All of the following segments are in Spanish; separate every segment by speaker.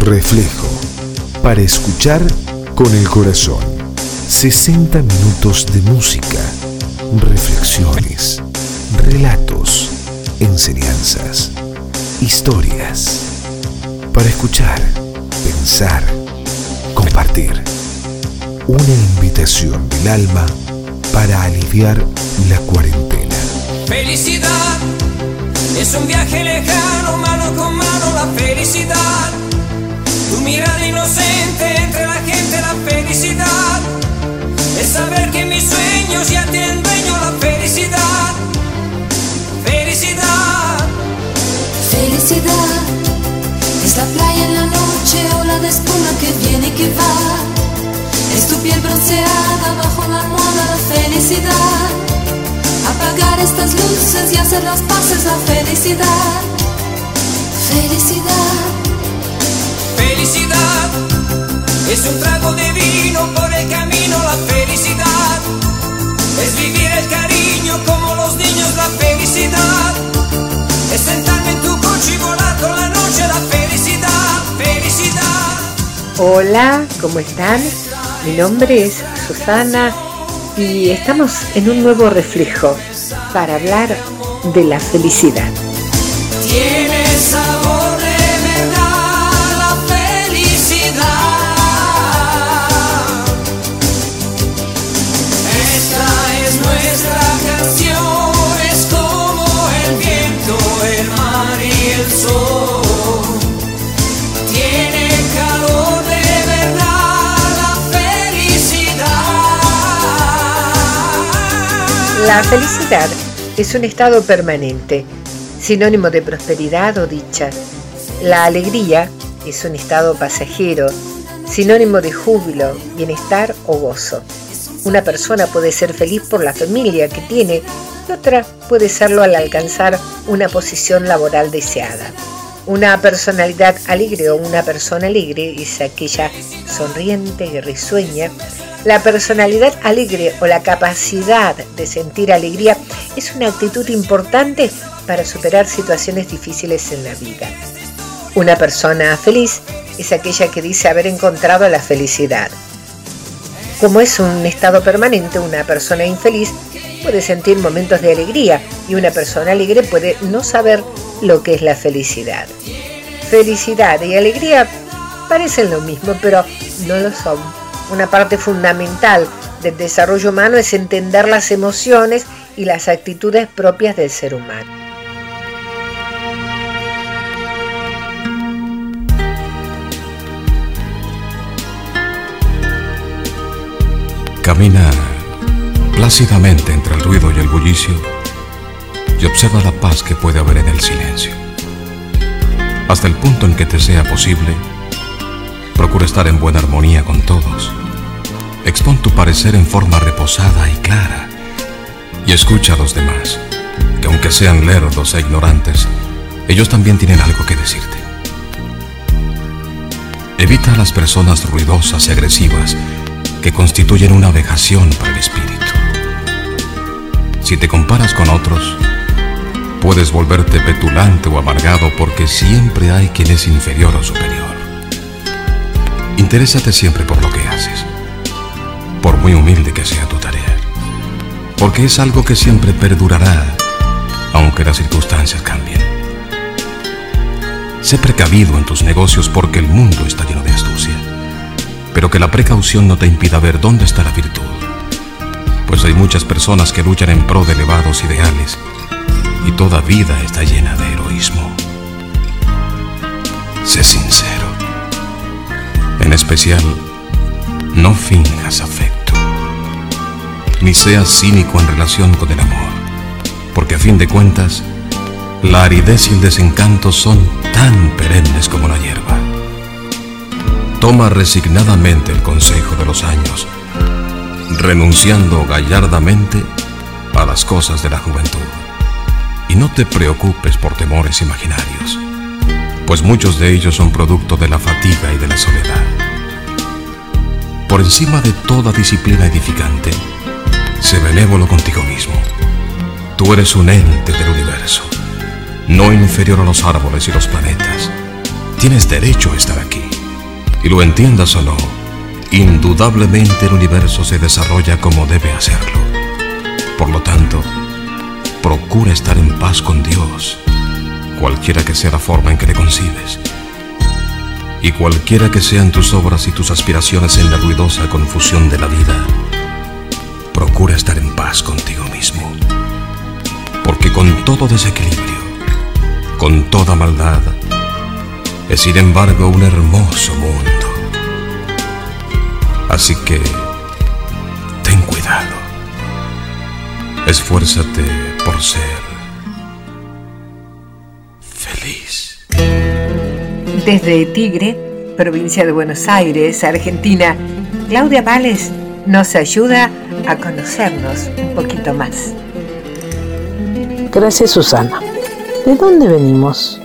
Speaker 1: Reflejo. Para escuchar con el corazón. 60 minutos de música, reflexiones, relatos, enseñanzas, historias. Para escuchar, pensar, compartir. Una invitación del alma para aliviar la cuarentena.
Speaker 2: Felicidad es un viaje lejano, mano con mano, la felicidad. Tu mirada inocente entre la gente, la felicidad. Es saber que mis sueños ya tienen dueño, la felicidad. Felicidad.
Speaker 3: Felicidad es la playa en la noche, ola de espuma que viene y que va. Es tu piel bronceada bajo la almohada, la felicidad apagar estas luces y hacer las paces, la felicidad. Felicidad.
Speaker 2: Felicidad. Es un trago de vino por el camino, la felicidad. Es vivir el cariño como los niños, la felicidad. Es sentarme en tu coche y volar con la noche, la felicidad. Felicidad.
Speaker 4: Hola, ¿cómo están? Mi nombre es Susana y estamos en un nuevo reflejo para hablar de la felicidad.
Speaker 2: Tiene La felicidad es
Speaker 4: un estado permanente, sinónimo de prosperidad o dicha. La alegría es un estado pasajero, sinónimo de júbilo, bienestar o gozo. Una persona puede ser feliz por la familia que tiene y otra puede serlo al alcanzar una posición laboral deseada. Una personalidad alegre o una persona alegre es aquella sonriente y risueña. La personalidad alegre o la capacidad de sentir alegría es una actitud importante para superar situaciones difíciles en la vida. Una persona feliz es aquella que dice haber encontrado la felicidad. Como es un estado permanente, una persona infeliz puede sentir momentos de alegría y una persona alegre puede no saber lo que es la felicidad. Felicidad y alegría parecen lo mismo, pero no lo son. Una parte fundamental del desarrollo humano es entender las emociones y las actitudes propias del ser humano.
Speaker 5: Camina plácidamente entre el ruido y el bullicio y observa la paz que puede haber en el silencio. Hasta el punto en que te sea posible, procura estar en buena armonía con todos. Expon tu parecer en forma reposada y clara y escucha a los demás, que aunque sean lerdos e ignorantes, ellos también tienen algo que decirte. Evita a las personas ruidosas y agresivas que constituyen una vejación para el espíritu. Si te comparas con otros, puedes volverte petulante o amargado porque siempre hay quien es inferior o superior. Interésate siempre por lo que haces, por muy humilde que sea tu tarea, porque es algo que siempre perdurará, aunque las circunstancias cambien. Sé precavido en tus negocios porque el mundo está lleno de astucia, pero que la precaución no te impida ver dónde está la virtud, pues hay muchas personas que luchan en pro de elevados ideales toda vida está llena de heroísmo. Sé sincero. En especial, no finjas afecto, ni seas cínico en relación con el amor, porque a fin de cuentas, la aridez y el desencanto son tan perennes como la hierba. Toma resignadamente el consejo de los años, renunciando gallardamente a las cosas de la juventud. Y no te preocupes por temores imaginarios, pues muchos de ellos son producto de la fatiga y de la soledad. Por encima de toda disciplina edificante, sé benévolo contigo mismo. Tú eres un ente del universo, no inferior a los árboles y los planetas. tienes derecho a estar aquí. Y lo entiendas o no, indudablemente el universo se desarrolla como debe hacerlo. Por lo tanto, procura estar en paz con Dios, cualquiera que sea la forma en que le concibes. Y cualquiera que sean tus obras y tus aspiraciones en la ruidosa confusión de la vida, procura estar en paz contigo mismo. Porque con todo desequilibrio, con toda maldad, es sin embargo un hermoso mundo. Así que, ten cuidado. Esfuérzate por ser feliz.
Speaker 4: Desde Tigre, provincia de Buenos Aires, Argentina, Claudia Vales nos ayuda a conocernos un poquito más.
Speaker 6: Gracias Susana. ¿De dónde venimos?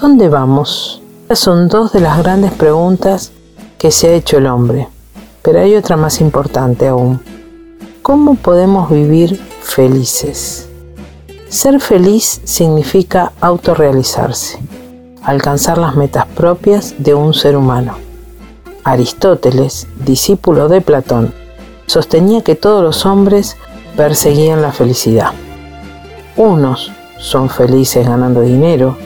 Speaker 6: ¿Dónde vamos? son dos de las grandes preguntas que se ha hecho el hombre, pero hay otra más importante aún. ¿Cómo podemos vivir felices? Ser feliz significa autorrealizarse, alcanzar las metas propias de un ser humano. Aristóteles, discípulo de Platón, sostenía que todos los hombres perseguían la felicidad. Unos son felices ganando dinero,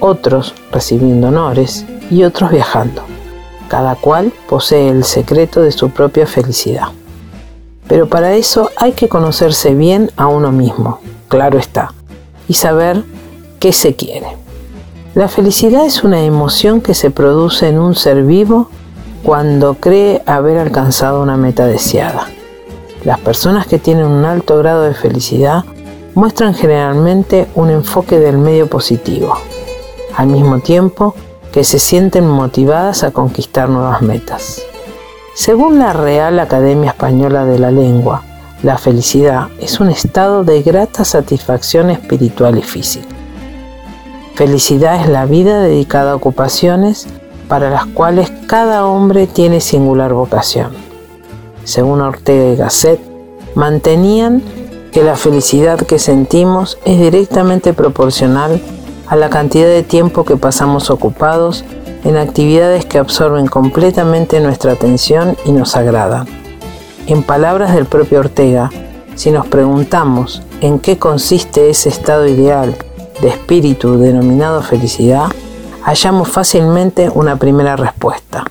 Speaker 6: otros recibiendo honores y otros viajando. Cada cual posee el secreto de su propia felicidad. Pero para eso hay que conocerse bien a uno mismo, claro está, y saber qué se quiere. La felicidad es una emoción que se produce en un ser vivo cuando cree haber alcanzado una meta deseada. Las personas que tienen un alto grado de felicidad muestran generalmente un enfoque del medio positivo, al mismo tiempo que se sienten motivadas a conquistar nuevas metas. Según la Real Academia Española de la Lengua, la felicidad es un estado de grata satisfacción espiritual y física. Felicidad es la vida dedicada a ocupaciones para las cuales cada hombre tiene singular vocación. Según Ortega y Gasset, mantenían que la felicidad que sentimos es directamente proporcional a la cantidad de tiempo que pasamos ocupados en actividades que absorben completamente nuestra atención y nos agradan. En palabras del propio Ortega, si nos preguntamos en qué consiste ese estado ideal de espíritu denominado felicidad, hallamos fácilmente una primera respuesta.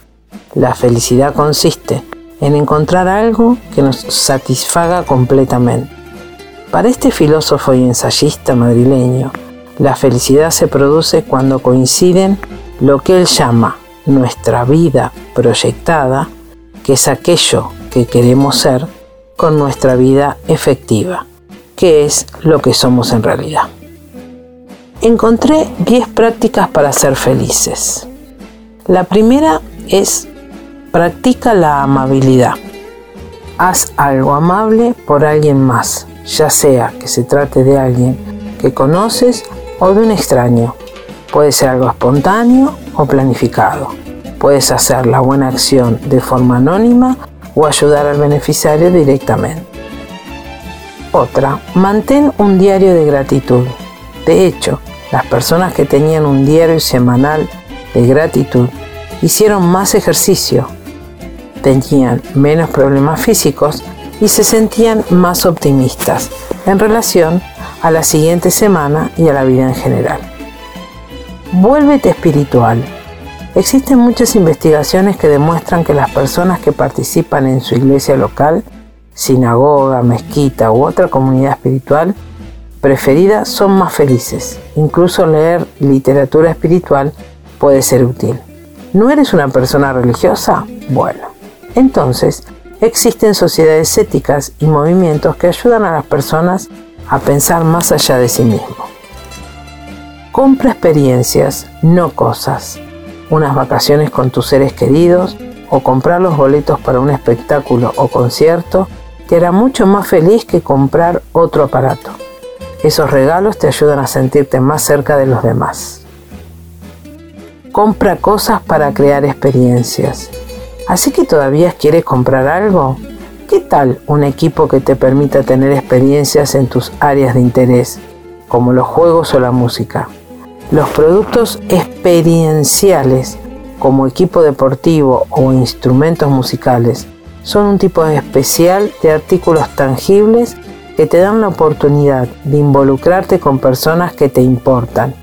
Speaker 6: La felicidad consiste en encontrar algo que nos satisfaga completamente. Para este filósofo y ensayista madrileño, la felicidad se produce cuando coinciden lo que él llama nuestra vida proyectada, que es aquello que queremos ser, con nuestra vida efectiva, que es lo que somos en realidad. Encontré 10 prácticas para ser felices. La primera es practica la amabilidad. Haz algo amable por alguien más, ya sea que se trate de alguien que conoces o de un extraño. Puede ser algo espontáneo o planificado. Puedes hacer la buena acción de forma anónima o ayudar al beneficiario directamente. Otra, mantén un diario de gratitud. De hecho, las personas que tenían un diario semanal de gratitud hicieron más ejercicio, tenían menos problemas físicos y se sentían más optimistas en relación a la siguiente semana y a la vida en general. Vuélvete espiritual. Existen muchas investigaciones que demuestran que las personas que participan en su iglesia local, sinagoga, mezquita u otra comunidad espiritual preferida son más felices. Incluso leer literatura espiritual puede ser útil. ¿No eres una persona religiosa? Bueno, entonces existen sociedades éticas y movimientos que ayudan a las personas a pensar más allá de sí mismo. Compra experiencias, no cosas. Unas vacaciones con tus seres queridos o comprar los boletos para un espectáculo o concierto te hará mucho más feliz que comprar otro aparato. Esos regalos te ayudan a sentirte más cerca de los demás. Compra cosas para crear experiencias. ¿Así que todavía quieres comprar algo? ¿Qué tal un equipo que te permita tener experiencias en tus áreas de interés, como los juegos o la música? Los productos experienciales como equipo deportivo o instrumentos musicales son un tipo especial de artículos tangibles que te dan la oportunidad de involucrarte con personas que te importan.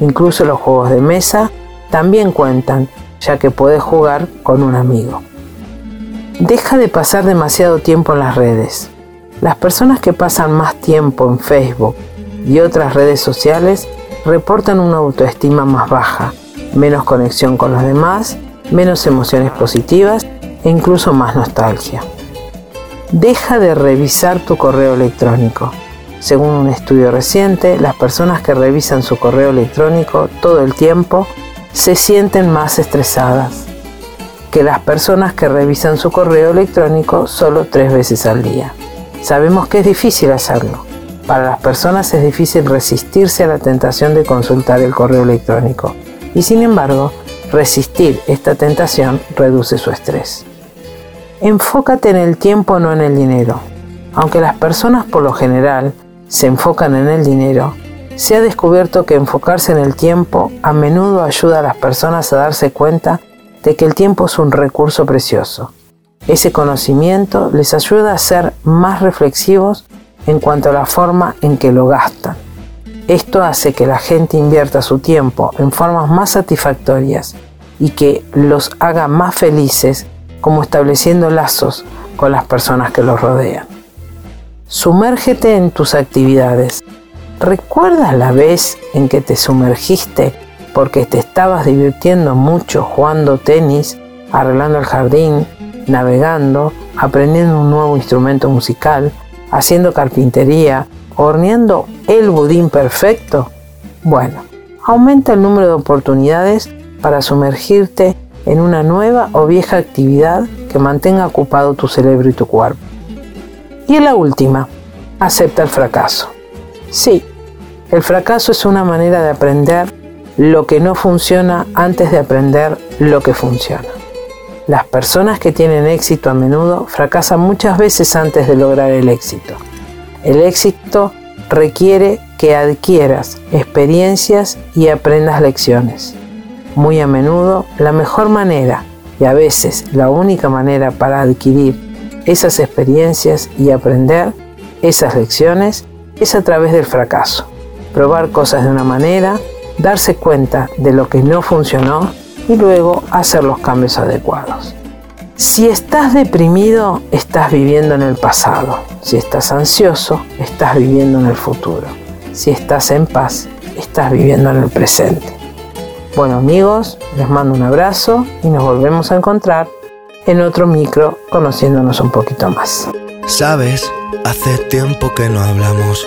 Speaker 6: Incluso los juegos de mesa también cuentan, ya que puedes jugar con un amigo. Deja de pasar demasiado tiempo en las redes. Las personas que pasan más tiempo en Facebook y otras redes sociales reportan una autoestima más baja, menos conexión con los demás, menos emociones positivas e incluso más nostalgia. Deja de revisar tu correo electrónico. Según un estudio reciente, las personas que revisan su correo electrónico todo el tiempo se sienten más estresadas que las personas que revisan su correo electrónico solo tres veces al día. Sabemos que es difícil hacerlo. Para las personas es difícil resistirse a la tentación de consultar el correo electrónico. Y sin embargo, resistir esta tentación reduce su estrés. Enfócate en el tiempo, no en el dinero. Aunque las personas por lo general se enfocan en el dinero, se ha descubierto que enfocarse en el tiempo a menudo ayuda a las personas a darse cuenta de que el tiempo es un recurso precioso ese conocimiento les ayuda a ser más reflexivos en cuanto a la forma en que lo gastan. Esto hace que la gente invierta su tiempo en formas más satisfactorias y que los haga más felices como estableciendo lazos con las personas que los rodean. Sumérgete en tus actividades. ¿Recuerdas la vez en que te sumergiste porque te estabas divirtiendo mucho jugando tenis, arreglando el jardín, navegando, aprendiendo un nuevo instrumento musical, haciendo carpintería, horneando el budín perfecto? Bueno, aumenta el número de oportunidades para sumergirte en una nueva o vieja actividad que mantenga ocupado tu cerebro y tu cuerpo. Y la última, acepta el fracaso. Sí, el fracaso es una manera de aprender lo que no funciona antes de aprender lo que funciona. Las personas que tienen éxito a menudo fracasan muchas veces antes de lograr el éxito. El éxito requiere que adquieras experiencias y aprendas lecciones. Muy a menudo la mejor manera y a veces la única manera para adquirir esas experiencias y aprender esas lecciones es a través del fracaso. Probar cosas de una manera, darse cuenta de lo que no funcionó y luego hacer los cambios adecuados. Si estás deprimido, estás viviendo en el pasado. Si estás ansioso, estás viviendo en el futuro. Si estás en paz, estás viviendo en el presente. Bueno amigos, les mando un abrazo y nos volvemos a encontrar en otro micro conociéndonos un poquito más.
Speaker 7: Sabes, hace tiempo que no hablamos.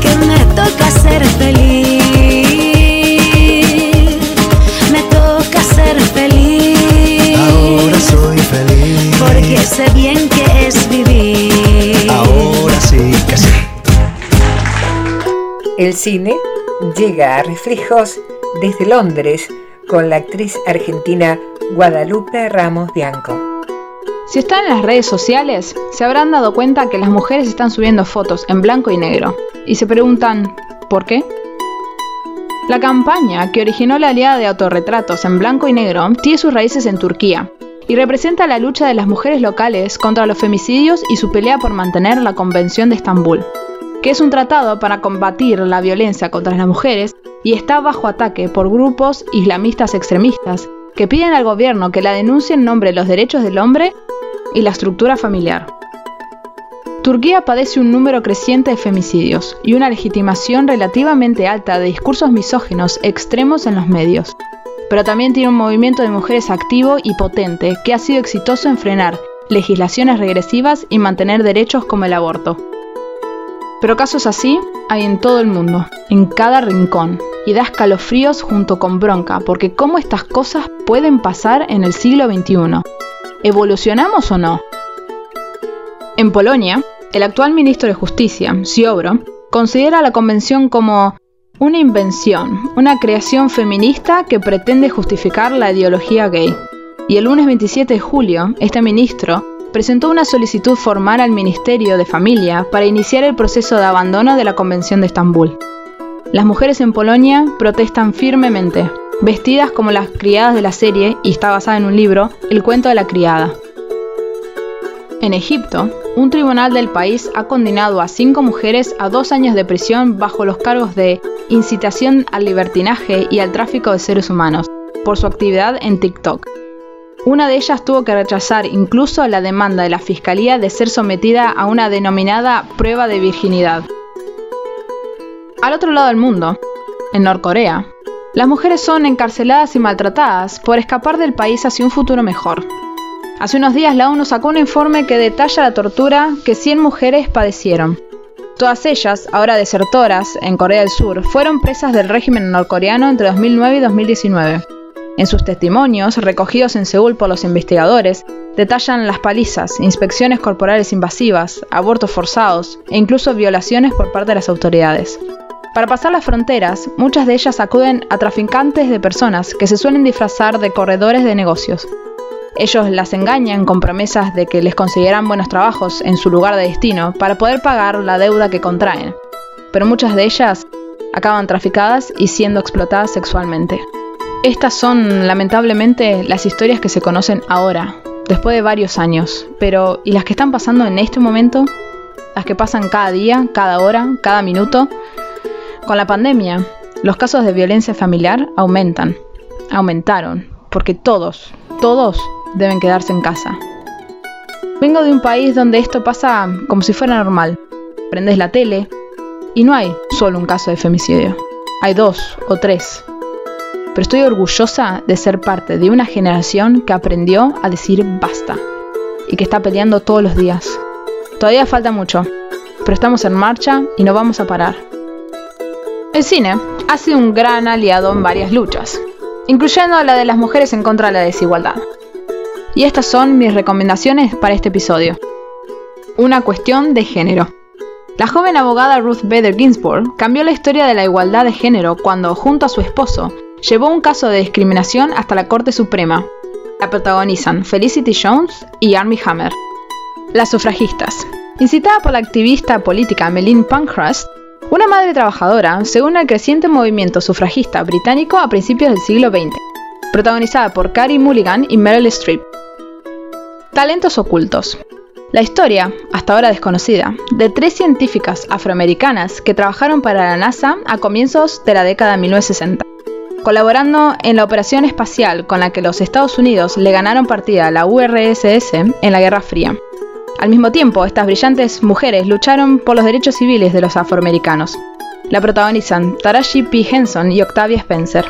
Speaker 8: que me toca ser feliz. Me toca ser feliz.
Speaker 7: Ahora soy feliz.
Speaker 8: Porque sé bien que es vivir.
Speaker 7: Ahora sí que sí.
Speaker 4: El cine llega a reflejos desde Londres con la actriz argentina Guadalupe Ramos Bianco.
Speaker 9: Si están en las redes sociales, se habrán dado cuenta que las mujeres están subiendo fotos en blanco y negro y se preguntan, ¿por qué? La campaña que originó la aliada de autorretratos en blanco y negro tiene sus raíces en Turquía y representa la lucha de las mujeres locales contra los femicidios y su pelea por mantener la Convención de Estambul, que es un tratado para combatir la violencia contra las mujeres y está bajo ataque por grupos islamistas extremistas que piden al gobierno que la denuncie en nombre de los derechos del hombre y la estructura familiar. Turquía padece un número creciente de femicidios y una legitimación relativamente alta de discursos misóginos extremos en los medios. Pero también tiene un movimiento de mujeres activo y potente que ha sido exitoso en frenar legislaciones regresivas y mantener derechos como el aborto. Pero casos así hay en todo el mundo, en cada rincón, y da escalofríos junto con bronca, porque cómo estas cosas pueden pasar en el siglo XXI. ¿Evolucionamos o no? En Polonia, el actual ministro de Justicia, Ziobro, considera la convención como una invención, una creación feminista que pretende justificar la ideología gay. Y el lunes 27 de julio, este ministro presentó una solicitud formal al Ministerio de Familia para iniciar el proceso de abandono de la Convención de Estambul. Las mujeres en Polonia protestan firmemente, vestidas como las criadas de la serie y está basada en un libro, El cuento de la criada. En Egipto, un tribunal del país ha condenado a cinco mujeres a dos años de prisión bajo los cargos de incitación al libertinaje y al tráfico de seres humanos, por su actividad en TikTok. Una de ellas tuvo que rechazar incluso la demanda de la fiscalía de ser sometida a una denominada prueba de virginidad. Al otro lado del mundo, en Norcorea, las mujeres son encarceladas y maltratadas por escapar del país hacia un futuro mejor. Hace unos días la ONU sacó un informe que detalla la tortura que 100 mujeres padecieron. Todas ellas, ahora desertoras en Corea del Sur, fueron presas del régimen norcoreano entre 2009 y 2019. En sus testimonios, recogidos en Seúl por los investigadores, detallan las palizas, inspecciones corporales invasivas, abortos forzados e incluso violaciones por parte de las autoridades. Para pasar las fronteras, muchas de ellas acuden a traficantes de personas que se suelen disfrazar de corredores de negocios. Ellos las engañan con promesas de que les conseguirán buenos trabajos en su lugar de destino para poder pagar la deuda que contraen. Pero muchas de ellas acaban traficadas y siendo explotadas sexualmente. Estas son lamentablemente las historias que se conocen ahora, después de varios años. Pero ¿y las que están pasando en este momento? Las que pasan cada día, cada hora, cada minuto. Con la pandemia, los casos de violencia familiar aumentan, aumentaron, porque todos, todos deben quedarse en casa. Vengo de un país donde esto pasa como si fuera normal. Prendes la tele y no hay solo un caso de femicidio, hay dos o tres. Pero estoy orgullosa de ser parte de una generación que aprendió a decir basta y que está peleando todos los días. Todavía falta mucho, pero estamos en marcha y no vamos a parar. El cine ha sido un gran aliado en varias luchas, incluyendo la de las mujeres en contra de la desigualdad. Y estas son mis recomendaciones para este episodio. Una cuestión de género. La joven abogada Ruth Bader Ginsburg cambió la historia de la igualdad de género cuando, junto a su esposo, llevó un caso de discriminación hasta la Corte Suprema. La protagonizan Felicity Jones y Armie Hammer. Las sufragistas. Incitada por la activista política Meline Pankhurst, una madre trabajadora se une al creciente movimiento sufragista británico a principios del siglo XX, protagonizada por Carrie Mulligan y Meryl Streep. Talentos ocultos. La historia, hasta ahora desconocida, de tres científicas afroamericanas que trabajaron para la NASA a comienzos de la década de 1960, colaborando en la operación espacial con la que los Estados Unidos le ganaron partida a la URSS en la Guerra Fría. Al mismo tiempo, estas brillantes mujeres lucharon por los derechos civiles de los afroamericanos. La protagonizan Taraji P. Henson y Octavia Spencer.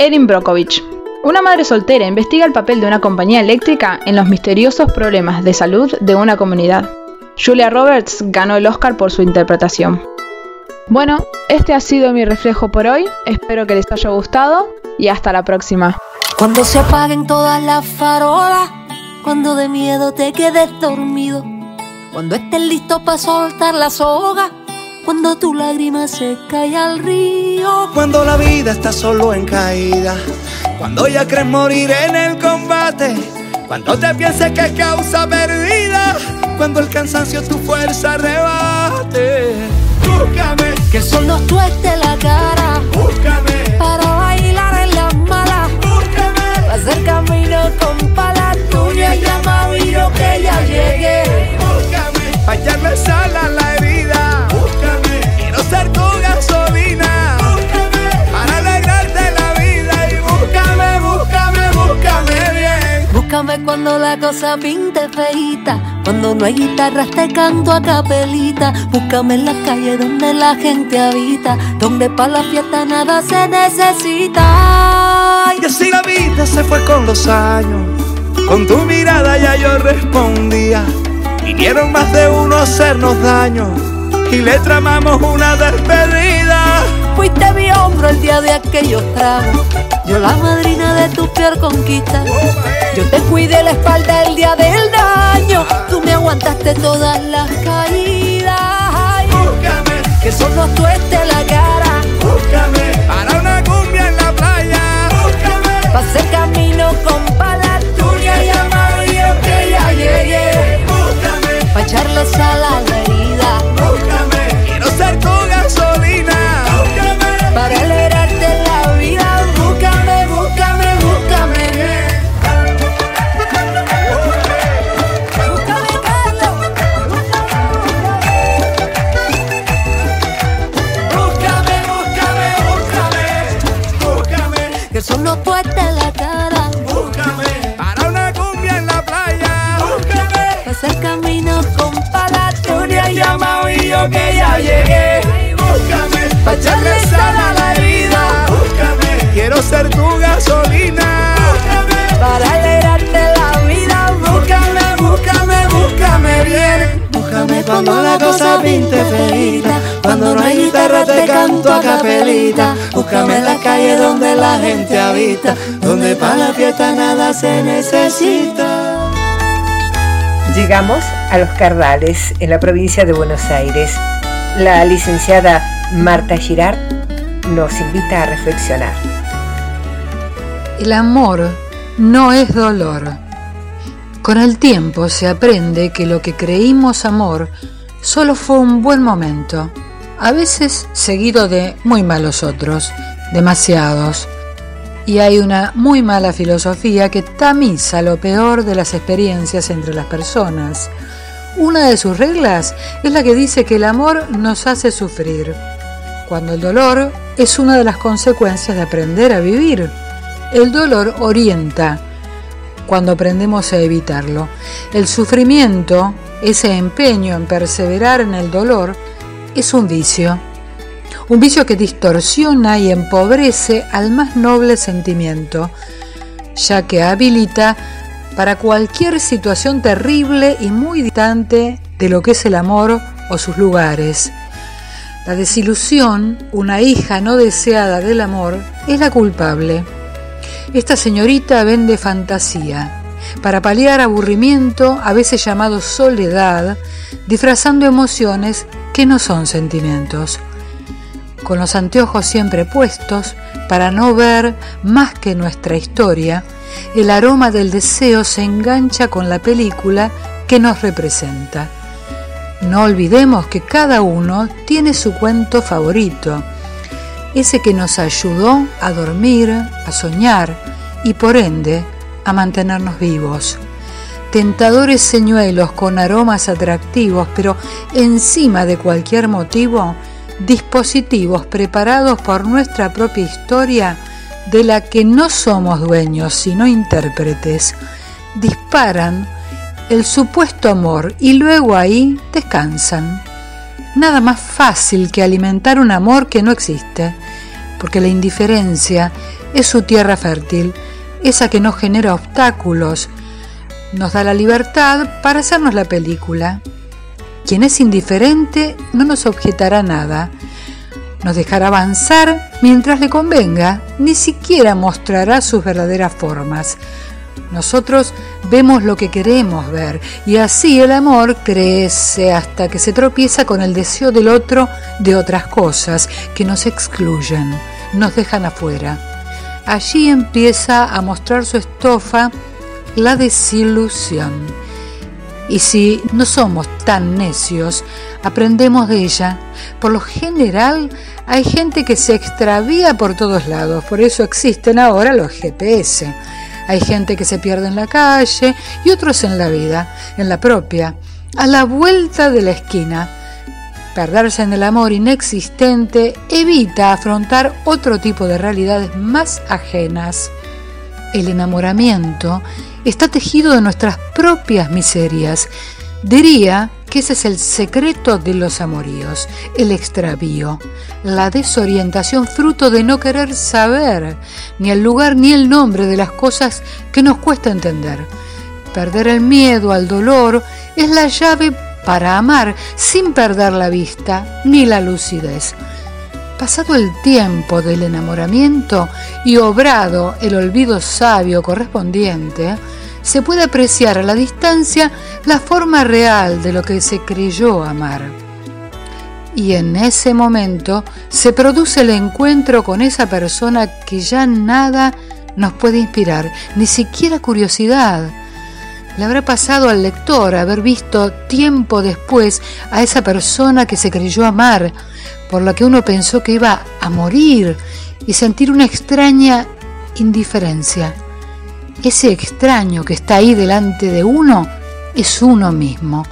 Speaker 9: Erin Brockovich, una madre soltera investiga el papel de una compañía eléctrica en los misteriosos problemas de salud de una comunidad. Julia Roberts ganó el Oscar por su interpretación. Bueno, este ha sido mi reflejo por hoy, espero que les haya gustado y hasta la próxima.
Speaker 3: Cuando se apaguen todas las farolas, cuando de miedo te quedes dormido, cuando estés listo para soltar la soga, cuando tu lágrima se cae al río,
Speaker 10: Cuando la vida está solo en caída, cuando ya crees morir en el combate, cuando te pienses que es causa perdida, cuando el cansancio tu fuerza rebate. Búscame,
Speaker 3: que sol nos tueste la cara.
Speaker 10: Búscame,
Speaker 3: para bailar en las malas,
Speaker 10: búscame,
Speaker 3: para hacer camino con palas tuyas, llama yo que ya llegué.
Speaker 10: búscame, pa' echarle sal
Speaker 3: cuando la cosa pinte feita, cuando no hay guitarras te canto a capelita. Búscame en la calle donde la gente habita, donde para la fiesta nada se necesita.
Speaker 10: Y así la vida se fue con los años. Con tu mirada ya yo respondía. Vinieron más de uno a hacernos daño. Y le tramamos una despedida.
Speaker 3: Fuiste mi hombro el día de aquellos tragos. Yo la madrina de tu peor conquista. Yo te cuidé la espalda el día del daño. Tú me aguantaste todas las caídas. Ay,
Speaker 10: Búscame,
Speaker 3: Que eso nos tueste la cara.
Speaker 10: búscame. Para una cumbia en la playa. Búscame,
Speaker 3: Pa' hacer camino con palas tuyas y amarillo que ya llegué.
Speaker 10: búscame,
Speaker 3: Pa' echarle sal a la herida.
Speaker 10: Ya llegué. Búscame,
Speaker 3: Pa' echarle sal a la herida.
Speaker 10: Búscame, quiero ser tu gasolina. Búscame,
Speaker 3: Para alegrarte la vida.
Speaker 10: búscame, búscame, búscame bien.
Speaker 3: Búscame cuando la cosa pinte feita, cuando no hay guitarra te canto a capelita. Búscame en la calle donde la gente habita, donde para la fiesta nada se necesita.
Speaker 4: Llegamos a Los Cardales, en la provincia de Buenos Aires. La licenciada Marta Girard nos invita a reflexionar.
Speaker 11: El amor no es dolor. Con el tiempo se aprende que lo que creímos amor solo fue un buen momento, a veces seguido de muy malos otros, demasiados. Y hay una muy mala filosofía que tamiza lo peor de las experiencias entre las personas. Una de sus reglas es la que dice que el amor nos hace sufrir, cuando el dolor es una de las consecuencias de aprender a vivir. El dolor orienta cuando aprendemos a evitarlo. El sufrimiento, ese empeño en perseverar en el dolor, es un vicio. Un vicio que distorsiona y empobrece al más noble sentimiento, ya que habilita para cualquier situación terrible y muy distante de lo que es el amor o sus lugares. La desilusión, una hija no deseada del amor, es la culpable. Esta señorita vende fantasía, para paliar aburrimiento, a veces llamado soledad, disfrazando emociones que no son sentimientos. Con los anteojos siempre puestos, para no ver más que nuestra historia, el aroma del deseo se engancha con la película que nos representa. No olvidemos que cada uno tiene su cuento favorito, ese que nos ayudó a dormir, a soñar y por ende a mantenernos vivos. tentadores señuelos con aromas atractivos, pero encima de cualquier motivo, dispositivos preparados por nuestra propia historia de la que no somos dueños sino intérpretes, disparan el supuesto amor y luego ahí descansan. Nada más fácil que alimentar un amor que no existe, porque la indiferencia es su tierra fértil, esa que no genera obstáculos, nos da la libertad para hacernos la película. Quien es indiferente no nos objetará nada, nos dejará avanzar mientras le convenga, ni siquiera mostrará sus verdaderas formas. Nosotros vemos lo que queremos ver y así el amor crece hasta que se tropieza con el deseo del otro de otras cosas que nos excluyen, nos dejan afuera. Allí empieza a mostrar su estofa la desilusión. Y si no somos tan necios, aprendemos de ella. Por lo general, hay gente que se extravía por todos lados, por eso existen ahora los GPS. Hay gente que se pierde en la calle y otros en la vida, en la propia, a la vuelta de la esquina. Perderse en el amor inexistente evita afrontar otro tipo de realidades más ajenas. El enamoramiento está tejido de nuestras propias miserias. Diría que ese es el secreto de los amoríos, el extravío, la desorientación fruto de no querer saber ni el lugar ni el nombre de las cosas que nos cuesta entender. Perder el miedo al dolor es la llave para amar sin perder la vista ni la lucidez. Pasado el tiempo del enamoramiento y obrado el olvido sabio correspondiente, se puede apreciar a la distancia la forma real de lo que se creyó amar. Y en ese momento se produce el encuentro con esa persona que ya nada nos puede inspirar, ni siquiera curiosidad. Le habrá pasado al lector haber visto tiempo después a esa persona que se creyó amar, por la que uno pensó que iba a morir y sentir una extraña indiferencia. Ese extraño que está ahí delante de uno es uno mismo.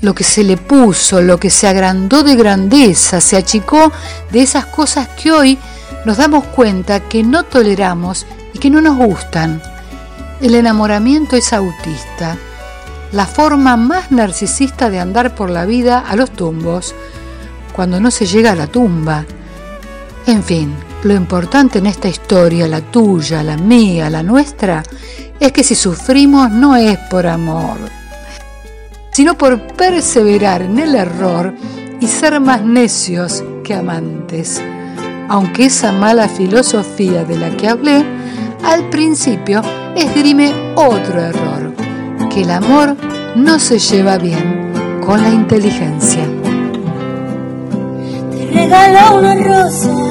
Speaker 11: Lo que se le puso, lo que se agrandó de grandeza, se achicó de esas cosas que hoy nos damos cuenta que no toleramos y que no nos gustan. El enamoramiento es autista, la forma más narcisista de andar por la vida a los tumbos, cuando no se llega a la tumba. En fin, lo importante en esta historia, la tuya, la mía, la nuestra, es que si sufrimos no es por amor, sino por perseverar en el error y ser más necios que amantes. Aunque esa mala filosofía de la que hablé al principio esgrime otro error, que el amor no se lleva bien con la inteligencia.
Speaker 12: Te regalo una rosa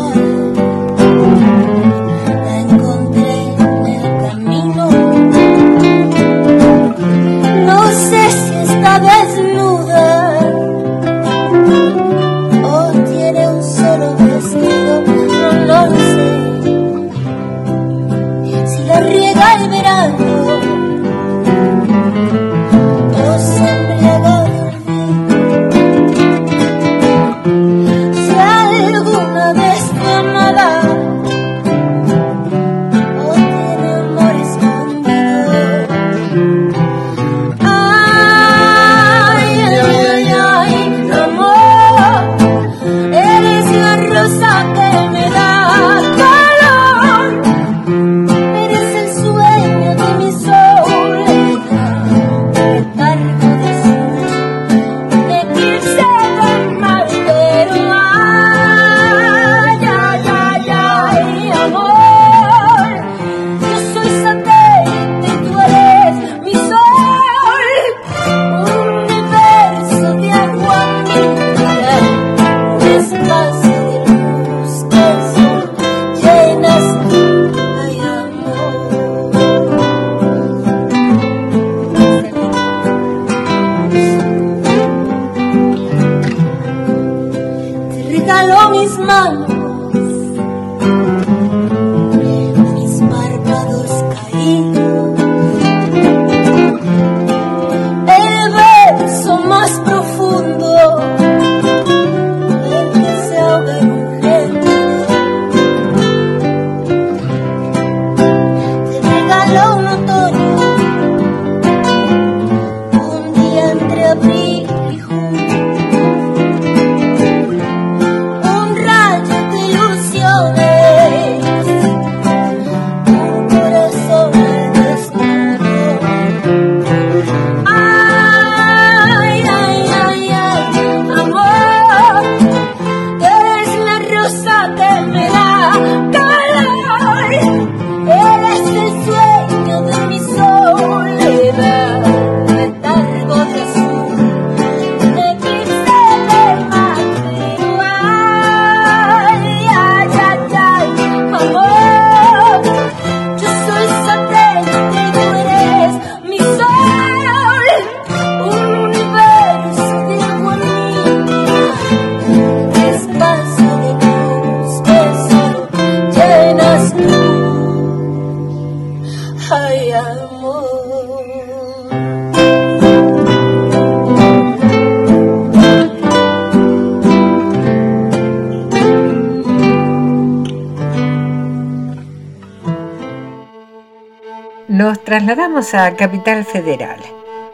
Speaker 4: a Capital Federal.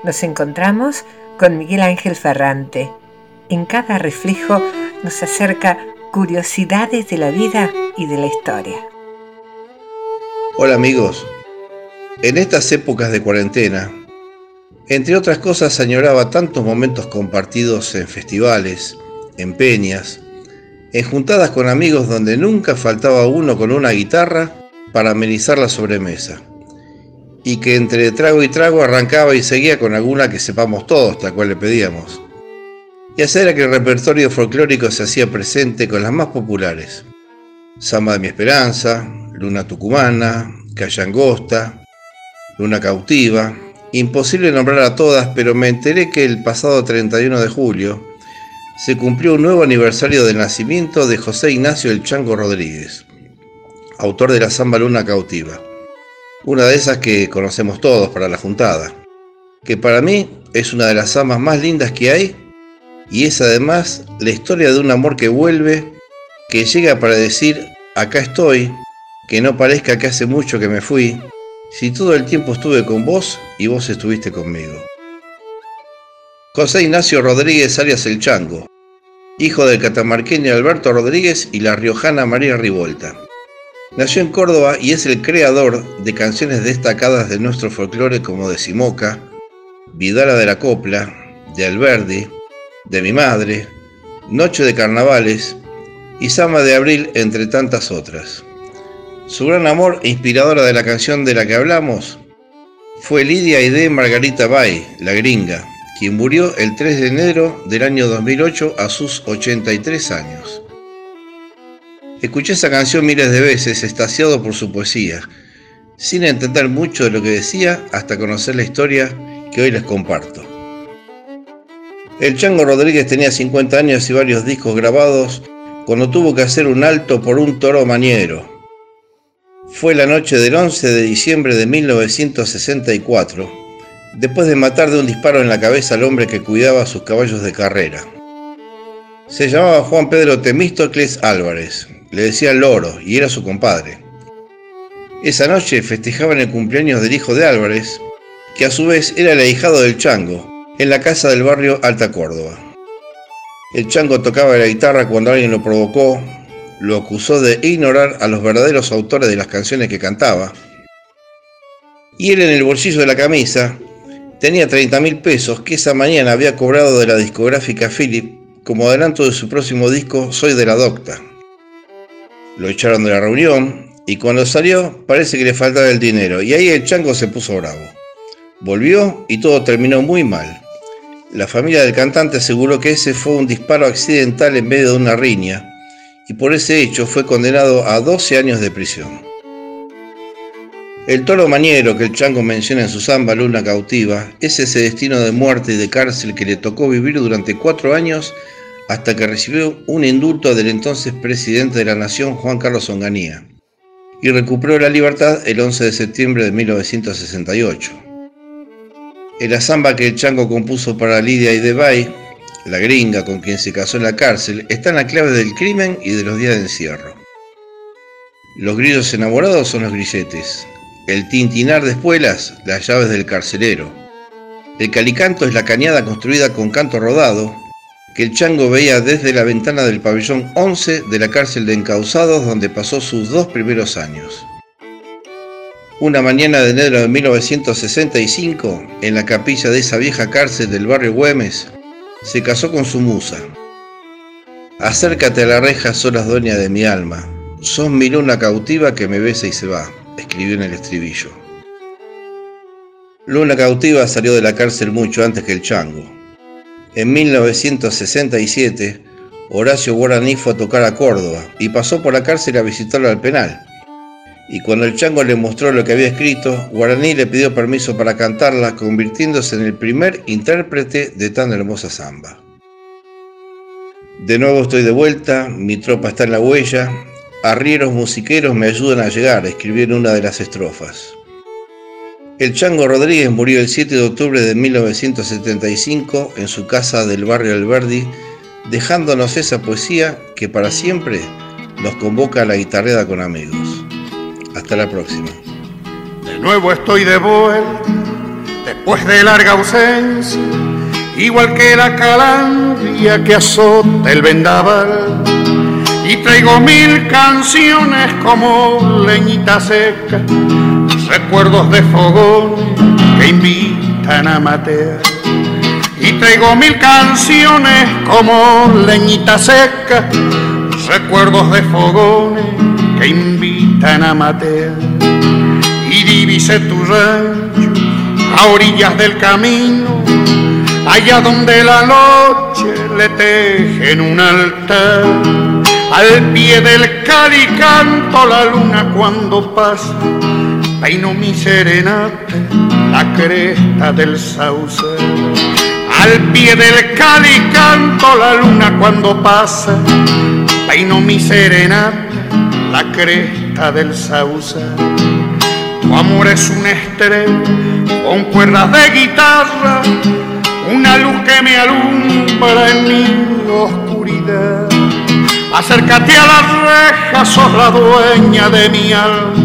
Speaker 4: Nos encontramos con Miguel Ángel Ferrante. En cada reflejo nos acerca curiosidades de la vida y de la historia.
Speaker 13: Hola amigos, en estas épocas de cuarentena, entre otras cosas añoraba tantos momentos compartidos en festivales, en peñas, en juntadas con amigos donde nunca faltaba uno con una guitarra para amenizar la sobremesa, y que entre trago y trago arrancaba y seguía con alguna que sepamos todos, tal cual le pedíamos. Y así era que el repertorio folclórico se hacía presente con las más populares. Samba de mi esperanza, Luna Tucumana, Calle Angosta, Luna Cautiva. Imposible nombrar a todas, pero me enteré que el pasado 31 de julio se cumplió un nuevo aniversario del nacimiento de José Ignacio El Chango Rodríguez, autor de la Samba Luna Cautiva. Una de esas que conocemos todos para la juntada, que para mí es una de las zambas más lindas que hay y es además la historia de un amor que vuelve, que llega para decir, acá estoy, que no parezca que hace mucho que me fui, si todo el tiempo estuve con vos y vos estuviste conmigo. José Ignacio Rodríguez alias El Chango, hijo del catamarqueño Alberto Rodríguez y la riojana María Rivolta. Nació en Córdoba y es el creador de canciones destacadas de nuestro folclore como de Simoca, Vidala de la Copla, de Alberdi, de Mi Madre, Noche de Carnavales y Sama de Abril, entre tantas otras. Su gran amor e inspiradora de la canción de la que hablamos fue Lidia Aide Margarita Bay, la gringa, quien murió el 3 de enero del año 2008 a sus 83 años. Escuché esa canción miles de veces, estaciado por su poesía, sin entender mucho de lo que decía hasta conocer la historia que hoy les comparto. El Chango Rodríguez tenía 50 años y varios discos grabados cuando tuvo que hacer un alto por un toro mañero, fue la noche del 11 de diciembre de 1964, después de matar de un disparo en la cabeza al hombre que cuidaba sus caballos de carrera. Se llamaba Juan Pedro Temístocles Álvarez, le decía Loro y era su compadre. Esa noche festejaban el cumpleaños del hijo de Álvarez, que a su vez era el ahijado del Chango, en la casa del barrio Alta Córdoba. El Chango tocaba la guitarra cuando alguien lo provocó lo acusó de ignorar a los verdaderos autores de las canciones que cantaba. Y él en el bolsillo de la camisa tenía 30 mil pesos que esa mañana había cobrado de la discográfica Philip como adelanto de su próximo disco Soy de la Docta. Lo echaron de la reunión y cuando salió parece que le faltaba el dinero y ahí el chango se puso bravo. Volvió y todo terminó muy mal. La familia del cantante aseguró que ese fue un disparo accidental en medio de una riña y por ese hecho fue condenado a 12 años de prisión. El toro mañero que el chango menciona en su samba Luna Cautiva es ese destino de muerte y de cárcel que le tocó vivir durante cuatro años hasta que recibió un indulto del entonces presidente de la nación Juan Carlos Onganía y recuperó la libertad el 11 de septiembre de 1968. En la samba que el chango compuso para Lidia y Debay la gringa con quien se casó en la cárcel, está en la clave del crimen y de los días de encierro. Los grillos enamorados son los grilletes, el tintinar de espuelas, las llaves del carcelero. El calicanto es la cañada construida con canto rodado, que el chango veía desde la ventana del pabellón 11 de la cárcel de encausados donde pasó sus dos primeros años. Una mañana de enero de 1965, en la capilla de esa vieja cárcel del barrio Güemes, se casó con su musa. Acércate a la reja, solas dueña de mi alma. Sos mi luna cautiva que me besa y se va, escribió en el estribillo. Luna cautiva salió de la cárcel mucho antes que el chango. En 1967, Horacio Guaraní fue a tocar a Córdoba y pasó por la cárcel a visitarlo al penal. Y cuando el chango le mostró lo que había escrito, Guaraní le pidió permiso para cantarla, convirtiéndose en el primer intérprete de tan hermosa samba. De nuevo estoy de vuelta, mi tropa está en la huella, arrieros musiqueros me ayudan a llegar, escribí en una de las estrofas. El Chango Rodríguez murió el 7 de octubre de 1975 en su casa del barrio Alberdi, dejándonos esa poesía que para siempre nos convoca a la guitarrera con amigos. Hasta la próxima.
Speaker 14: nuevo estoy de vuelta, después de larga ausencia, igual que la calandria que azota el vendaval. Y traigo mil canciones como leñita seca, recuerdos de fogón que invitan a matear. Y traigo mil canciones como leñita seca, recuerdos de fogones que invitan a matear. Y divise tu rancho a orillas del camino, allá donde la noche le tejen un altar. Al pie del cali canto la luna cuando pasa, peino mi serenata, la cresta del sauce. Al pie del cali canto la luna cuando pasa, peino mi serenata, la cresta del sauce. Tu amor es una estrella con cuerdas de guitarra, una luz que me alumbra en mi oscuridad. Acércate a la reja, sos la dueña de mi alma,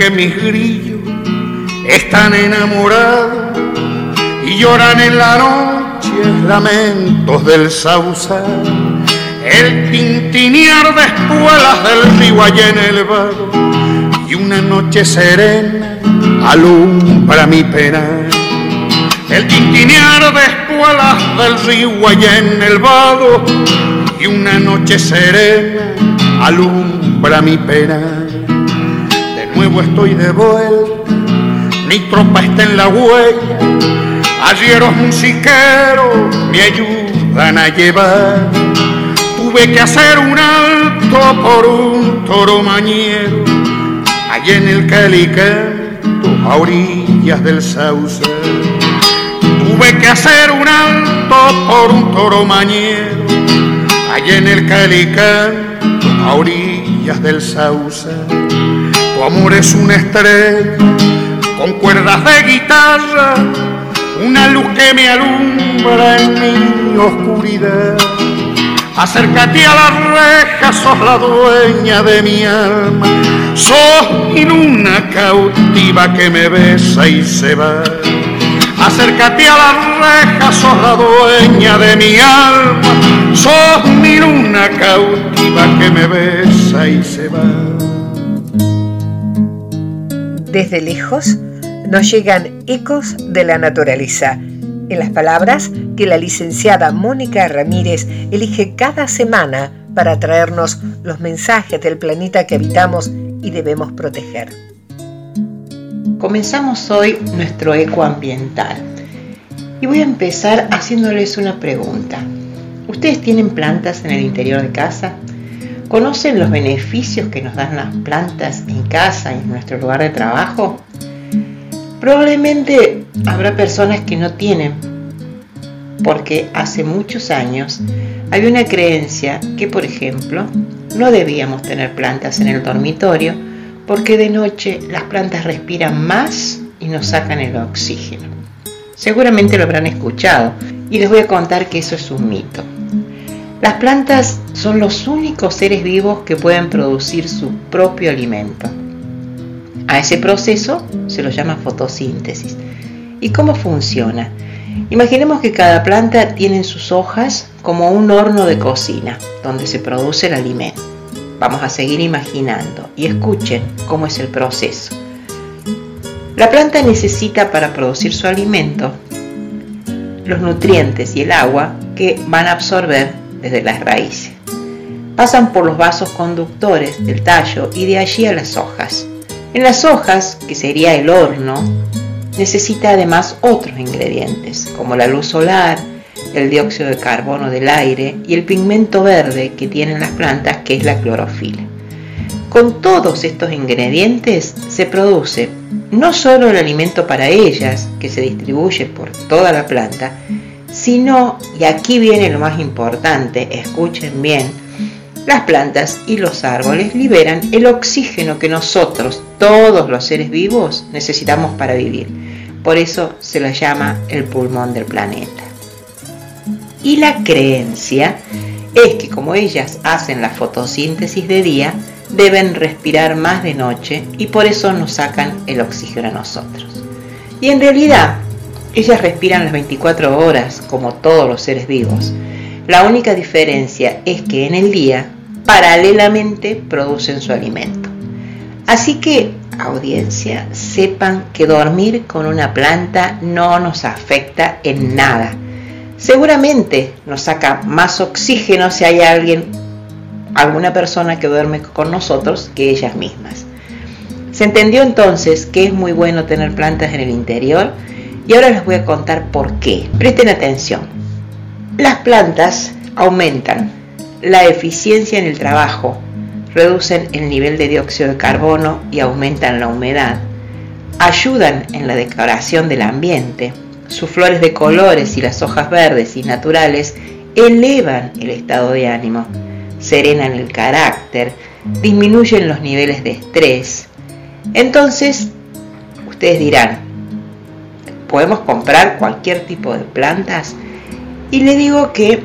Speaker 14: Que mis grillos están enamorados y lloran en la noche lamentos del sausal. El tintinear de espuelas del río allá en el vado y una noche serena alumbra mi pena. El tintinear de espuelas del río allá en el vado y una noche serena alumbra mi pena. Estoy de vuelta, mi tropa está en la huella, arrieros musiqueros me ayudan a llevar. Tuve que hacer un alto por un toro mañero, allá en el Calicanto, a orillas del sauce. Tuve que hacer un alto por un toro mañero, allá en el Calicanto, a orillas del sauce. Tu amor es una estrella con cuerdas de guitarra, una luz que me alumbra en mi oscuridad. Acércate a la reja, sos la dueña de mi alma, sos mi luna cautiva que me besa y se va. Acércate a la reja, sos la dueña de mi alma, sos mi luna cautiva que me besa y se va.
Speaker 4: Desde lejos nos llegan ecos de la naturaleza en las palabras que la licenciada Mónica Ramírez elige cada semana para traernos los mensajes del planeta que habitamos y debemos proteger.
Speaker 15: Comenzamos hoy nuestro eco ambiental y voy a empezar haciéndoles una pregunta. ¿Ustedes tienen plantas en el interior de casa? ¿Conocen los beneficios que nos dan las plantas en casa y en nuestro lugar de trabajo? Probablemente habrá personas que no tienen, porque hace muchos años había una creencia que, por ejemplo, no debíamos tener plantas en el dormitorio porque de noche las plantas respiran más y nos sacan el oxígeno. Seguramente lo habrán escuchado y les voy a contar que eso es un mito. Las plantas son los únicos seres vivos que pueden producir su propio alimento. A ese proceso se lo llama fotosíntesis. ¿Y cómo funciona? Imaginemos que cada planta tiene en sus hojas como un horno de cocina donde se produce el alimento. Vamos a seguir imaginando y escuchen cómo es el proceso. La planta necesita para producir su alimento los nutrientes y el agua que van a absorber desde las raíces. Pasan por los vasos conductores del tallo y de allí a las hojas. En las hojas, que sería el horno, necesita además otros ingredientes, como la luz solar, el dióxido de carbono del aire y el pigmento verde que tienen las plantas, que es la clorofila. Con todos estos ingredientes se produce no solo el alimento para ellas, que se distribuye por toda la planta, sino, y aquí viene lo más importante, escuchen bien, las plantas y los árboles liberan el oxígeno que nosotros, todos los seres vivos, necesitamos para vivir. Por eso se la llama el pulmón del planeta. Y la creencia es que como ellas hacen la fotosíntesis de día, deben respirar más de noche y por eso nos sacan el oxígeno a nosotros. Y en realidad, ellas respiran las 24 horas como todos los seres vivos. La única diferencia es que en el día, paralelamente, producen su alimento. Así que, audiencia, sepan que dormir con una planta no nos afecta en nada. Seguramente nos saca más oxígeno si hay alguien, alguna persona que duerme con nosotros que ellas mismas. Se entendió entonces que es muy bueno tener plantas en el interior y ahora les voy a contar por qué. Presten atención. Las plantas aumentan la eficiencia en el trabajo, reducen el nivel de dióxido de carbono y aumentan la humedad, ayudan en la decoración del ambiente, sus flores de colores y las hojas verdes y naturales elevan el estado de ánimo, serenan el carácter, disminuyen los niveles de estrés. Entonces, ustedes dirán, podemos comprar cualquier tipo de plantas. Y le digo que,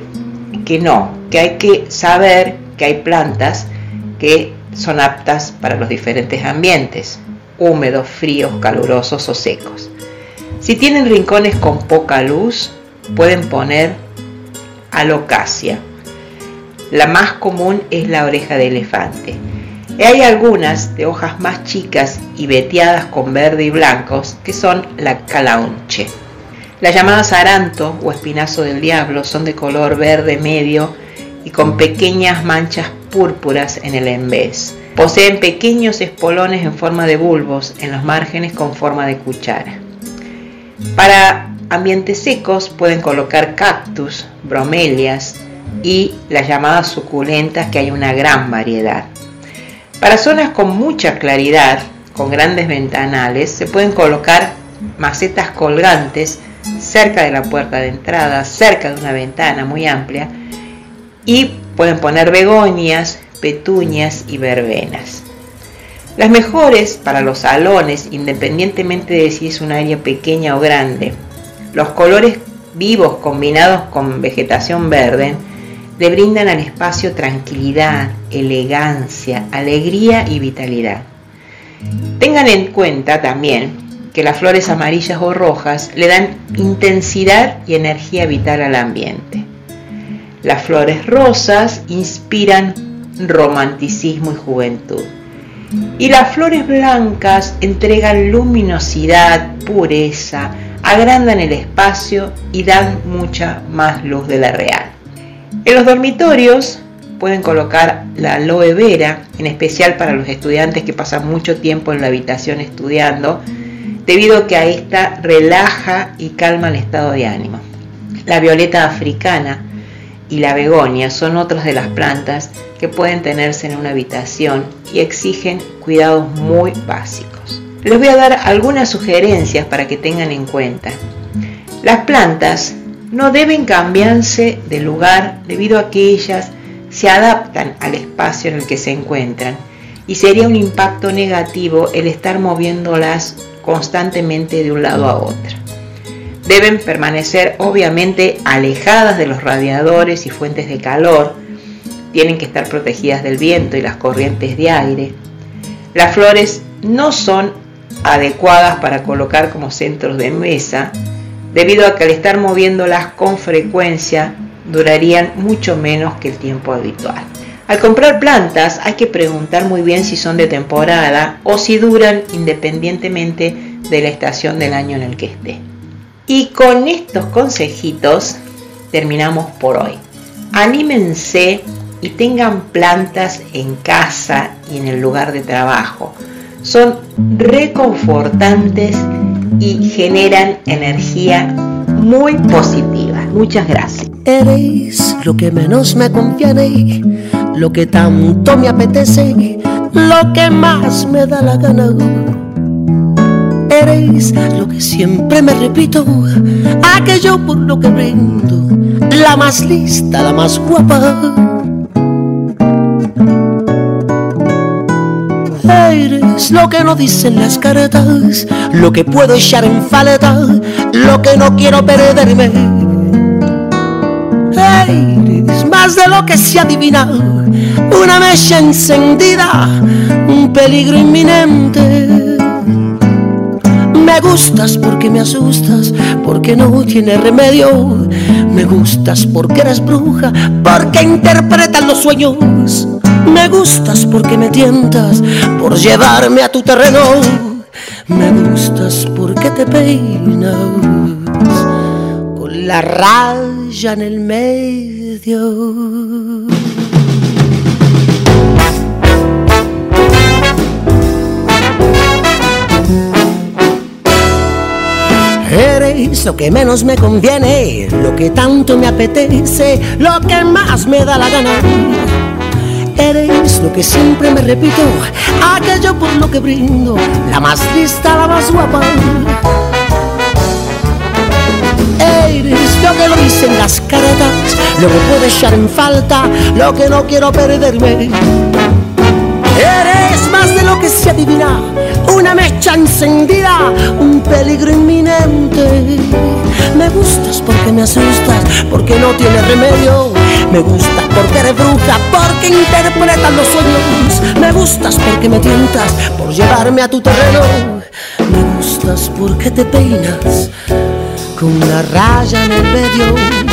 Speaker 15: que no, que hay que saber que hay plantas que son aptas para los diferentes ambientes, húmedos, fríos, calurosos o secos. Si tienen rincones con poca luz, pueden poner alocasia. La más común es la oreja de elefante. Hay algunas de hojas más chicas y veteadas con verde y blancos que son la calaunche. Las llamadas aranto o espinazo del diablo son de color verde medio y con pequeñas manchas púrpuras en el embés. Poseen pequeños espolones en forma de bulbos en los márgenes con forma de cuchara. Para ambientes secos pueden colocar cactus, bromelias y las llamadas suculentas que hay una gran variedad. Para zonas con mucha claridad, con grandes ventanales, se pueden colocar macetas colgantes cerca de la puerta de entrada, cerca de una ventana muy amplia, y pueden poner begonias, petuñas y verbenas. Las mejores para los salones, independientemente de si es un área pequeña o grande, los colores vivos combinados con vegetación verde, le brindan al espacio tranquilidad, elegancia, alegría y vitalidad. Tengan en cuenta también que las flores amarillas o rojas le dan intensidad y energía vital al ambiente. Las flores rosas inspiran romanticismo y juventud. Y las flores blancas entregan luminosidad, pureza, agrandan el espacio y dan mucha más luz de la real. En los dormitorios pueden colocar la aloe vera, en especial para los estudiantes que pasan mucho tiempo en la habitación estudiando, debido a que a esta relaja y calma el estado de ánimo. La violeta africana y la begonia son otras de las plantas que pueden tenerse en una habitación y exigen cuidados muy básicos. Les voy a dar algunas sugerencias para que tengan en cuenta. Las plantas no deben cambiarse de lugar debido a que ellas se adaptan al espacio en el que se encuentran y sería un impacto negativo el estar moviéndolas constantemente de un lado a otro. Deben permanecer obviamente alejadas de los radiadores y fuentes de calor, tienen que estar protegidas del viento y las corrientes de aire. Las flores no son adecuadas para colocar como centros de mesa, debido a que al estar moviéndolas con frecuencia durarían mucho menos que el tiempo habitual. Al comprar plantas hay que preguntar muy bien si son de temporada o si duran independientemente de la estación del año en el que esté. Y con estos consejitos terminamos por hoy. Anímense y tengan plantas en casa y en el lugar de trabajo. Son reconfortantes y generan energía muy positiva. Muchas gracias.
Speaker 16: Eres lo que menos me conviene, lo que tanto me apetece lo que más me da la gana. Eres lo que siempre me repito, aquello por lo que brindo, la más lista, la más guapa. Eres lo que no dicen las cartas, lo que puedo echar en falta, lo que no quiero perderme. Eres más de lo que se adivina, una mecha encendida, un peligro inminente. Me gustas porque me asustas, porque no tiene remedio. Me gustas porque eres bruja, porque interpretas los sueños. Me gustas porque me tientas por llevarme a tu terreno. Me gustas porque te peinas con la raya en el medio. Eres lo que menos me conviene, lo que tanto me apetece, lo que más me da la gana. Eres lo que siempre me repito, aquello por lo que brindo, la más lista, la más guapa. Eres lo que no dicen las cartas, lo que puedo echar en falta, lo que no quiero perderme. Eres más de lo que se adivina, una mecha encendida, un peligro inminente. Me gustas porque me asustas, porque no tiene remedio. Me gustas porque eres bruja, porque interpretas los sueños. Me gustas porque me tientas por llevarme a tu terreno. Me gustas porque te peinas con una raya en el medio.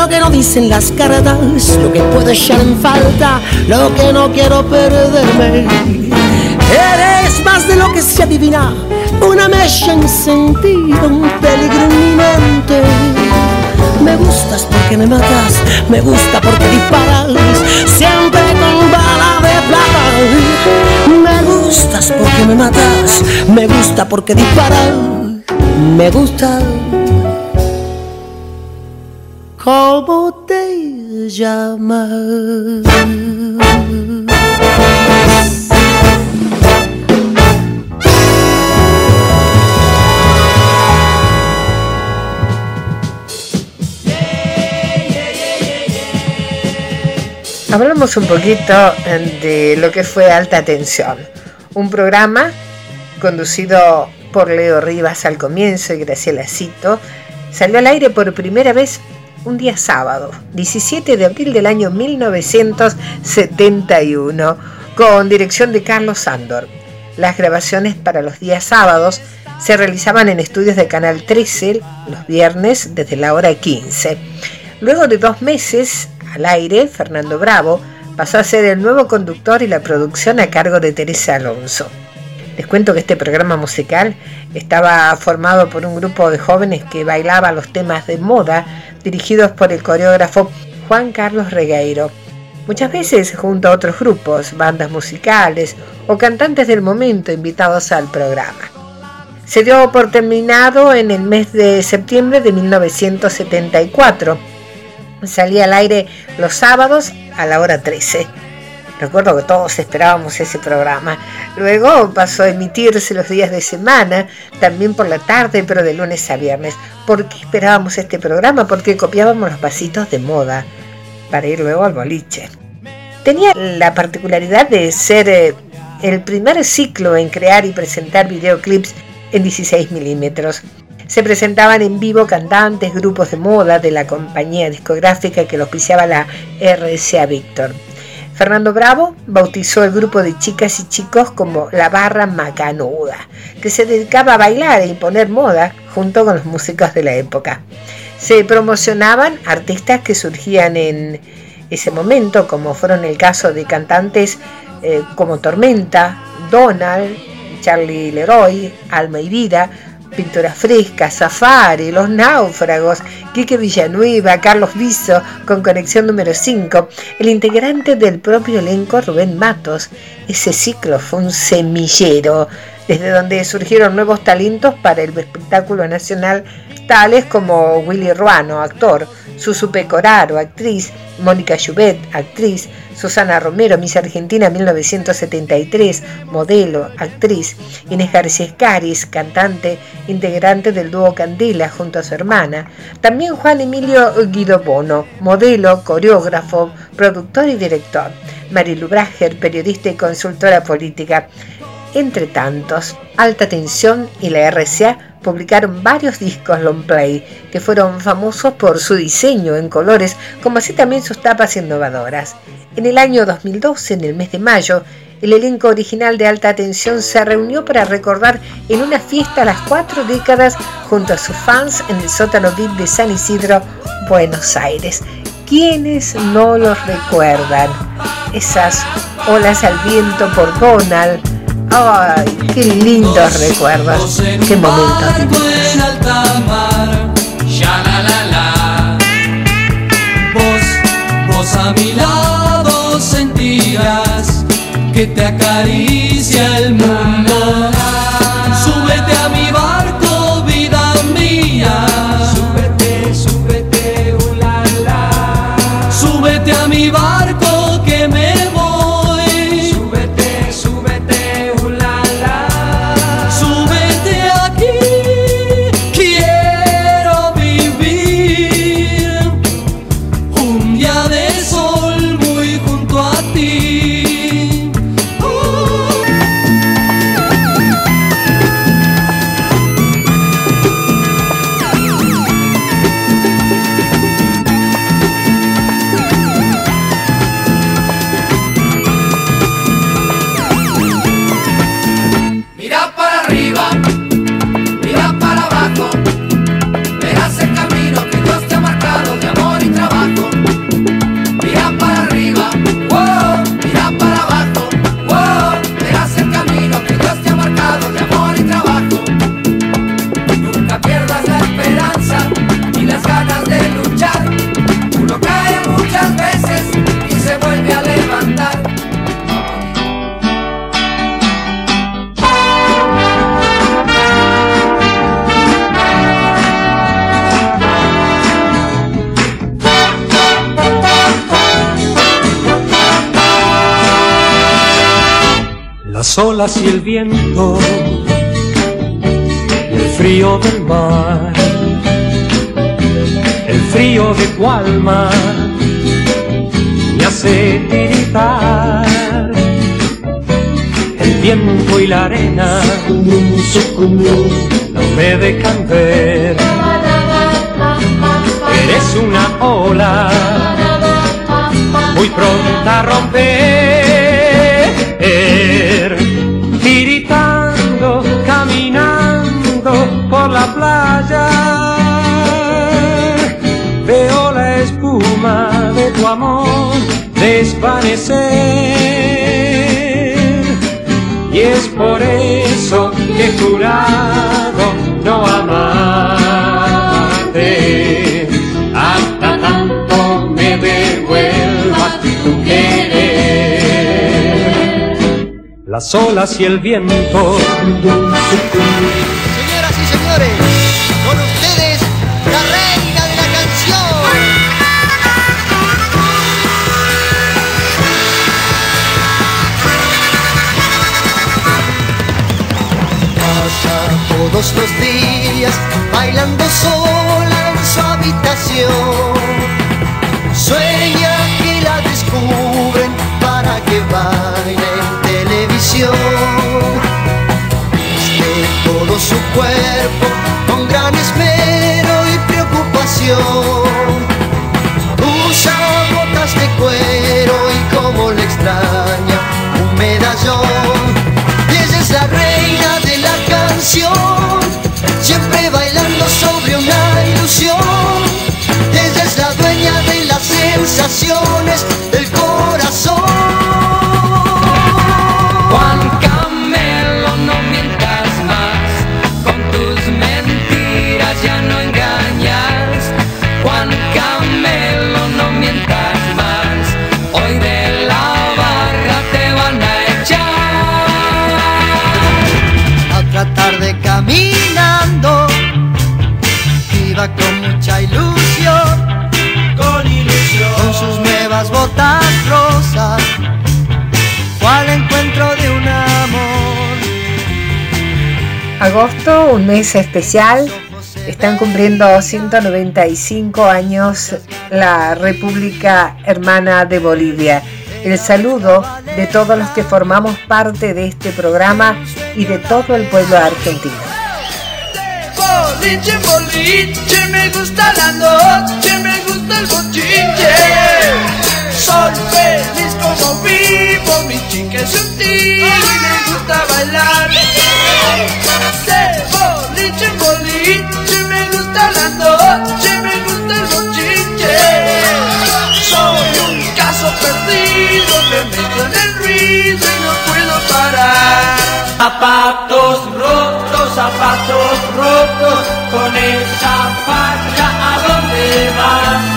Speaker 16: Lo que no dicen las cartas, lo que puedo echar en falta, lo que no quiero perderme. Eres más de lo que se adivina, una mecha encendida, un peligro inminente. Me gustas porque me matas, me gusta porque disparas, siempre con bala de plata. Me gustas porque me matas, me gusta porque disparas, me gusta. ¿Cómo te llamas?
Speaker 4: Hablamos un poquito de lo que fue Alta Tensión, un programa conducido por Leo Rivas al comienzo y Graciela Cito, salió al aire por primera vez un día sábado, 17 de abril del año 1971, con dirección de Carlos Sándor. Las grabaciones para los días sábados se realizaban en estudios de Canal 13 los viernes desde la hora 15. Luego de dos meses al aire, Fernando Bravo pasó a ser el nuevo conductor y la producción a cargo de Teresa Alonso. Les cuento que este programa musical estaba formado por un grupo de jóvenes que bailaba los temas de moda dirigidos por el coreógrafo Juan Carlos Regueiro. Muchas veces junto a otros grupos, bandas musicales o cantantes del momento invitados al programa. Se dio por terminado en el mes de septiembre de 1974. Salía al aire los sábados a la hora 13. Recuerdo que todos esperábamos ese programa. Luego pasó a emitirse los días de semana, también por la tarde, pero de lunes a viernes. ¿Por qué esperábamos este programa? Porque copiábamos los pasitos de moda para ir luego al boliche. Tenía la particularidad de ser eh, el primer ciclo en crear y presentar videoclips en 16 milímetros. Se presentaban en vivo cantantes, grupos de moda de la compañía discográfica que lo auspiciaba la RCA Victor. Fernando Bravo bautizó el grupo de chicas y chicos como la Barra Macanuda, que se dedicaba a bailar e imponer moda junto con los músicos de la época. Se promocionaban artistas que surgían en, ese momento, como fueron el caso de cantantes eh, como Tormenta, Donald, Charlie Leroy, Alma y Vida, Pintura Fresca, Safari, Los Náufragos, Quique Villanueva, Carlos Viso, con conexión número 5, el integrante del propio elenco Rubén Matos. Ese ciclo fue un semillero, desde donde surgieron nuevos talentos para el espectáculo nacional, tales como Willy Ruano, actor, Susu Pecoraro, actriz, Mónica Jubet, actriz, Susana Romero, Miss Argentina 1973, modelo, actriz, Inés García Escaris, cantante, integrante del dúo Candela junto a su hermana, también Juan Emilio Guido Bono, modelo, coreógrafo, productor y director, Marilu Brager, periodista y consultora política, entre tantos, Alta Tensión y la RCA publicaron varios discos long play que fueron famosos por su diseño en colores, como así también sus tapas innovadoras. En el año 2012, en el mes de mayo, el elenco original de Alta Tensión se reunió para recordar en una fiesta las cuatro décadas junto a sus fans en el sótano VIP de San Isidro, Buenos Aires. ¿Quiénes no los recuerdan? Esas olas al viento por Donald, Ay, qué lindos recuerdos, qué momentos.
Speaker 2: Vos, vos a mi lado sentirás que te acaricia el mundo. Las
Speaker 17: olas y el viento, y el frío del mar, el frío de tu alma me hace tiritar. El viento y la arena no me dejan ver. Eres una ola muy pronta a romper. La playa. Veo la espuma de tu amor desvanecer. Y es por eso que he jurado no amarte hasta tanto me devuelvas tu querer. Las olas y el viento.
Speaker 18: Con ustedes la reina de la canción. Pasa todos los días bailando sola en su habitación. Sueña que la descubren para que baile en televisión. Su cuerpo con gran esmero y preocupación. Usa botas de cuero y como le extraña un medallón. Y ella es la reina de la canción, Un
Speaker 4: mes especial, están cumpliendo 195 años la República Hermana de Bolivia. El saludo de todos los que formamos parte de este programa y de todo el pueblo argentino.
Speaker 10: Soy feliz como vivo, mi chica es sutil y me gusta bailar. De boliche, boliche, me gusta la noche, me gusta el bochinche. Soy un caso perdido, me meto en el ruido y no puedo parar. Zapatos rotos, zapatos rotos, con esa facha a dónde vas.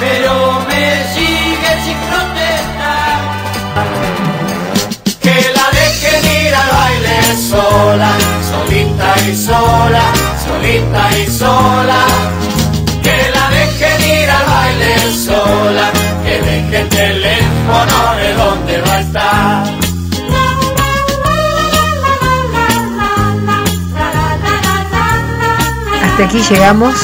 Speaker 10: Pero me sigue sin protestar. Que la dejen ir al baile sola, solita y sola, solita y sola. Que la dejen ir al baile sola, que deje el teléfono de donde va a estar.
Speaker 4: Hasta aquí llegamos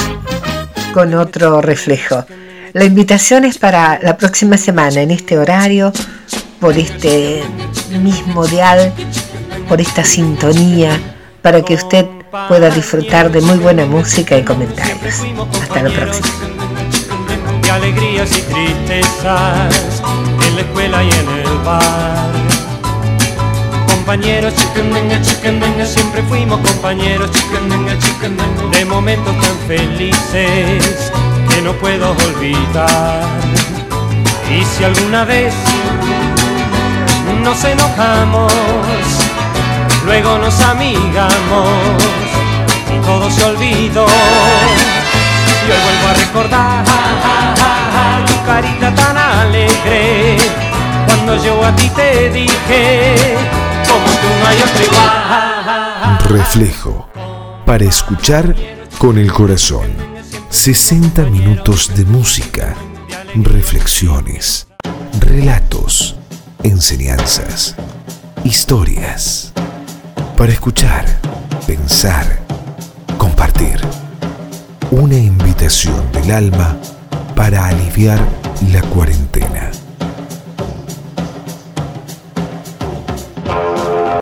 Speaker 4: con otro reflejo. La invitación es para la próxima semana en este horario, por este mismo dial, por esta sintonía, para que usted pueda disfrutar de muy buena música y comentarios. Hasta la próxima.
Speaker 17: Compañeros, chicandenga, chicandenga, siempre fuimos compañeros, chicandenga, chicandenga, de momentos tan felices que no puedo olvidar. Y si alguna vez nos enojamos, luego nos amigamos y todo se olvidó. Y hoy vuelvo a recordar tu carita tan alegre cuando yo a ti te dije
Speaker 1: Reflejo. Para escuchar con el corazón. 60 minutos de música, reflexiones, relatos, enseñanzas, historias. Para escuchar, pensar, compartir. Una invitación del alma para aliviar la cuarentena.